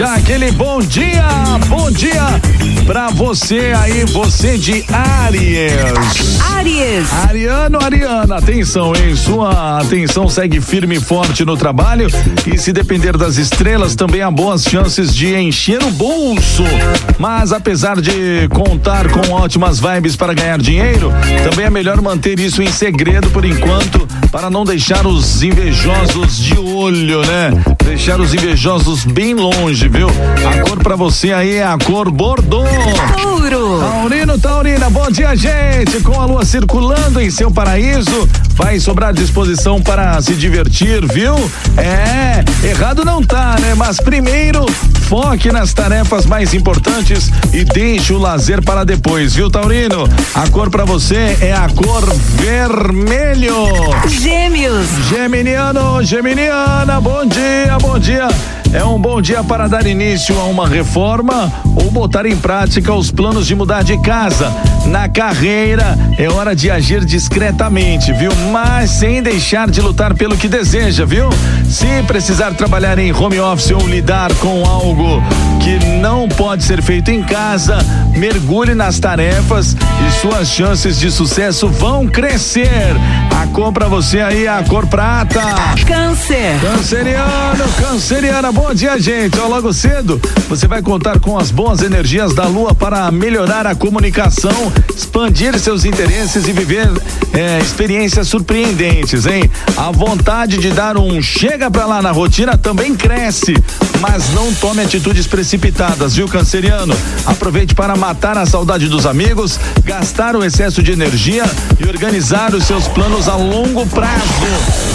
já aquele bom dia, bom dia pra você aí, você de Aries. Aries. Ariano, Ariana, atenção, hein? Sua atenção segue firme e forte no trabalho e se depender das estrelas, também há boas chances de encher o bolso. Mas apesar de contar com ótimas vibes para ganhar dinheiro, também é melhor manter isso em segredo por enquanto, para não deixar os invejosos de olho, né? Deixar os invejosos bem longe, viu? A cor para você aí é a cor Bordeaux. Touro. Taurino, Taurina, bom dia, gente. Com a lua circulando em seu paraíso, vai sobrar disposição para se divertir, viu? É, errado não tá, né? Mas primeiro, foque nas tarefas mais importantes e deixe o lazer para depois, viu, Taurino? A cor para você é a cor vermelho. Gêmeos. Geminiano, Geminiana, bom dia, bom dia. É um bom dia para dar início a uma reforma ou botar em prática os planos de mudar de casa. Na carreira, é hora de agir discretamente, viu? Mas sem deixar de lutar pelo que deseja, viu? Se precisar trabalhar em home office ou lidar com algo que não pode ser feito em casa, mergulhe nas tarefas e suas chances de sucesso vão crescer. Cor pra você aí é a cor prata. Câncer. Canceriano, canceriana, bom dia, gente. Ó, logo cedo, você vai contar com as boas energias da lua para melhorar a comunicação, expandir seus interesses e viver é, experiências surpreendentes, hein? A vontade de dar um chega pra lá na rotina também cresce, mas não tome atitudes precipitadas, viu, canceriano? Aproveite para matar a saudade dos amigos, gastar o excesso de energia e organizar os seus planos a longo prazo.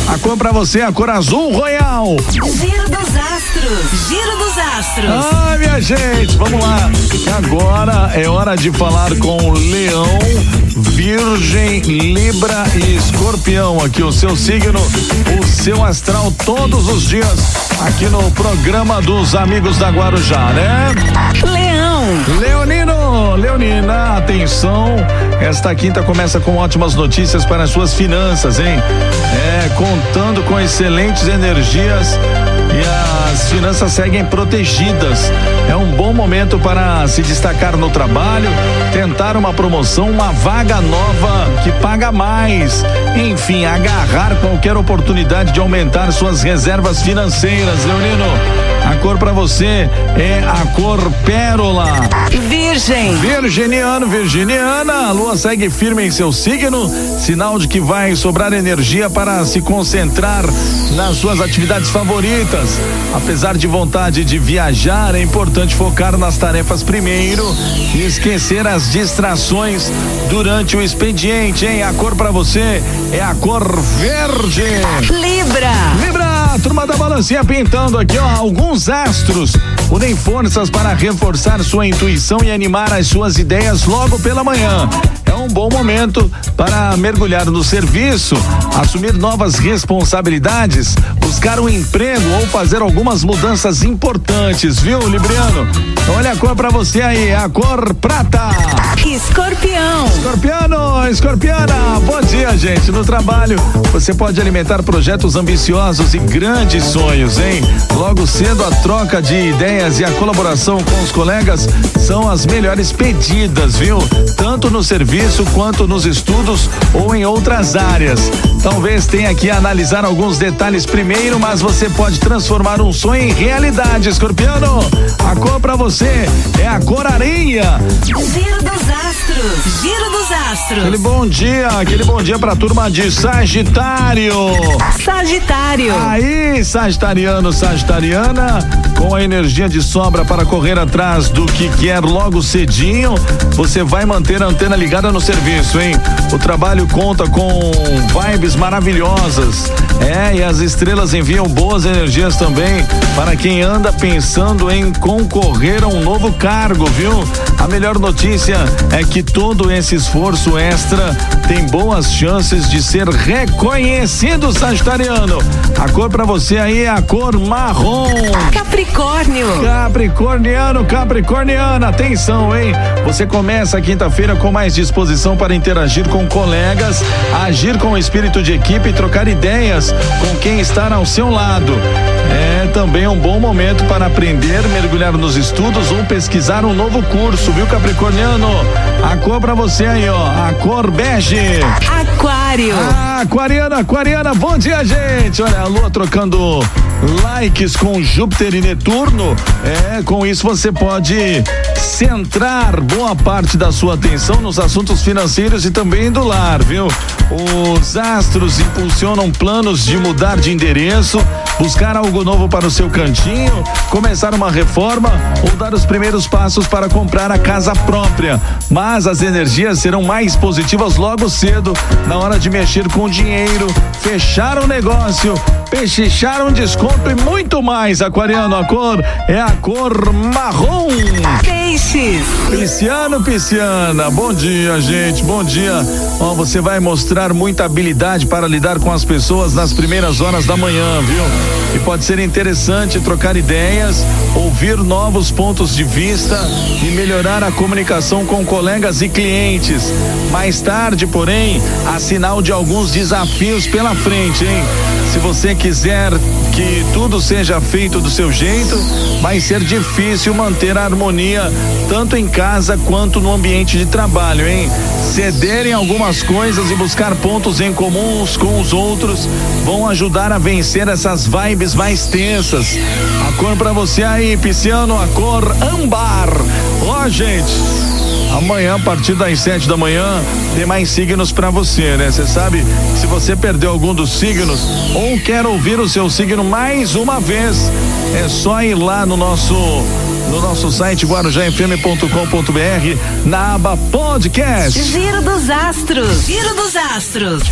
A cor pra você é a cor azul royal. Giro dos astros. Giro dos astros. Ai, minha gente, vamos lá. Agora é hora de falar com Leão, Virgem, Libra e Escorpião. Aqui o seu signo, o seu astral todos os dias aqui no programa dos Amigos da Guarujá, né? Leão. Leonino, Leonina, atenção. Esta quinta começa com ótimas notícias para as suas finanças, hein? É, contando com excelentes energias e as finanças seguem protegidas. É um bom momento para se destacar no trabalho, tentar uma promoção, uma vaga nova que paga mais. Enfim, agarrar qualquer oportunidade de aumentar suas reservas financeiras, Leonino. A cor para você é a cor pérola. Virgem. Virginiano, Virginiana, a lua segue firme em seu signo, sinal de que vai sobrar energia para se concentrar nas suas atividades favoritas. Apesar de vontade de viajar, é importante focar nas tarefas primeiro e esquecer as distrações durante o expediente, hein? A cor para você é a cor verde. Libra. Libra, turma da balancinha pintando aqui, ó, alguns astros unem forças para reforçar sua intuição e animar as suas ideias logo pela manhã. É um bom momento para mergulhar no serviço, assumir novas responsabilidades, buscar um emprego ou fazer algumas mudanças importantes, viu, Libriano? Olha a cor para você aí, a cor prata. Escorpião. Escorpiano, escorpiana, bom dia, gente. No trabalho, você pode alimentar projetos ambiciosos e grandes sonhos, hein? Logo cedo, a troca de ideias e a colaboração com os colegas são as melhores pedidas, viu? Tanto no serviço quanto nos estudos ou em outras áreas. Talvez tenha que analisar alguns detalhes primeiro, mas você pode transformar um sonho em realidade, escorpiano. A cor para você é a cor areia. Giro dos astros. Giro astros. Aquele bom dia, aquele bom dia pra turma de Sagitário. Sagitário. Aí, Sagitariano, Sagitariana, com a energia de sobra para correr atrás do que quer logo cedinho, você vai manter a antena ligada no serviço, hein? O trabalho conta com vibes maravilhosas. É, e as estrelas enviam boas energias também para quem anda pensando em concorrer a um novo cargo, viu? A melhor notícia é que todo esse esforço extra tem boas chances de ser reconhecido, Sagitariano. A cor para você aí é a cor marrom. Capricórnio. Capricorniano, Capricorniana, atenção, hein? Você começa a quinta-feira com mais disposição para interagir com colegas, agir com espírito de equipe e trocar ideias com quem está ao seu lado. É, também um bom momento para aprender, mergulhar nos estudos ou pesquisar um novo curso, viu, Capricorniano? A cor pra você aí, ó, a cor bege. Aquário. Ah, aquariana, aquariana, bom dia, gente. Olha, a lua trocando likes com Júpiter e Netuno. É, com isso você pode centrar boa parte da sua atenção nos assuntos financeiros e também do lar, viu? Os astros impulsionam planos de mudar de endereço, buscar algo novo para o seu cantinho, começar uma reforma ou dar os primeiros passos para comprar a casa própria. Mas as energias serão mais positivas logo cedo, na hora de mexer com dinheiro, fechar um negócio, pechinchar um desconto e muito mais. Aquariano, a cor é a cor marrom. Peixes. Pisciano, Pisciana, bom dia, gente, bom dia. Ó, você vai mostrar muita habilidade para lidar com as pessoas nas primeiras horas da manhã, viu? E pode ser interessante trocar ideias, ouvir novos pontos de vista e melhorar a comunicação com colegas e clientes. Mais tarde, porém, há sinal de alguns desafios pela frente, hein? Se você quiser que tudo seja feito do seu jeito, vai ser difícil manter a harmonia tanto em casa quanto no ambiente de trabalho, hein? Ceder em algumas coisas e buscar pontos em comuns com os outros vão ajudar a vencer essas vibes mais tensas. A cor para você aí, Pisciano, a cor âmbar. Ó, gente. Amanhã, a partir das sete da manhã, tem mais signos para você, né? Você sabe, se você perdeu algum dos signos ou quer ouvir o seu signo mais uma vez, é só ir lá no nosso no nosso site guarujafm.com.br na aba podcast. Giro dos astros. Giro dos astros.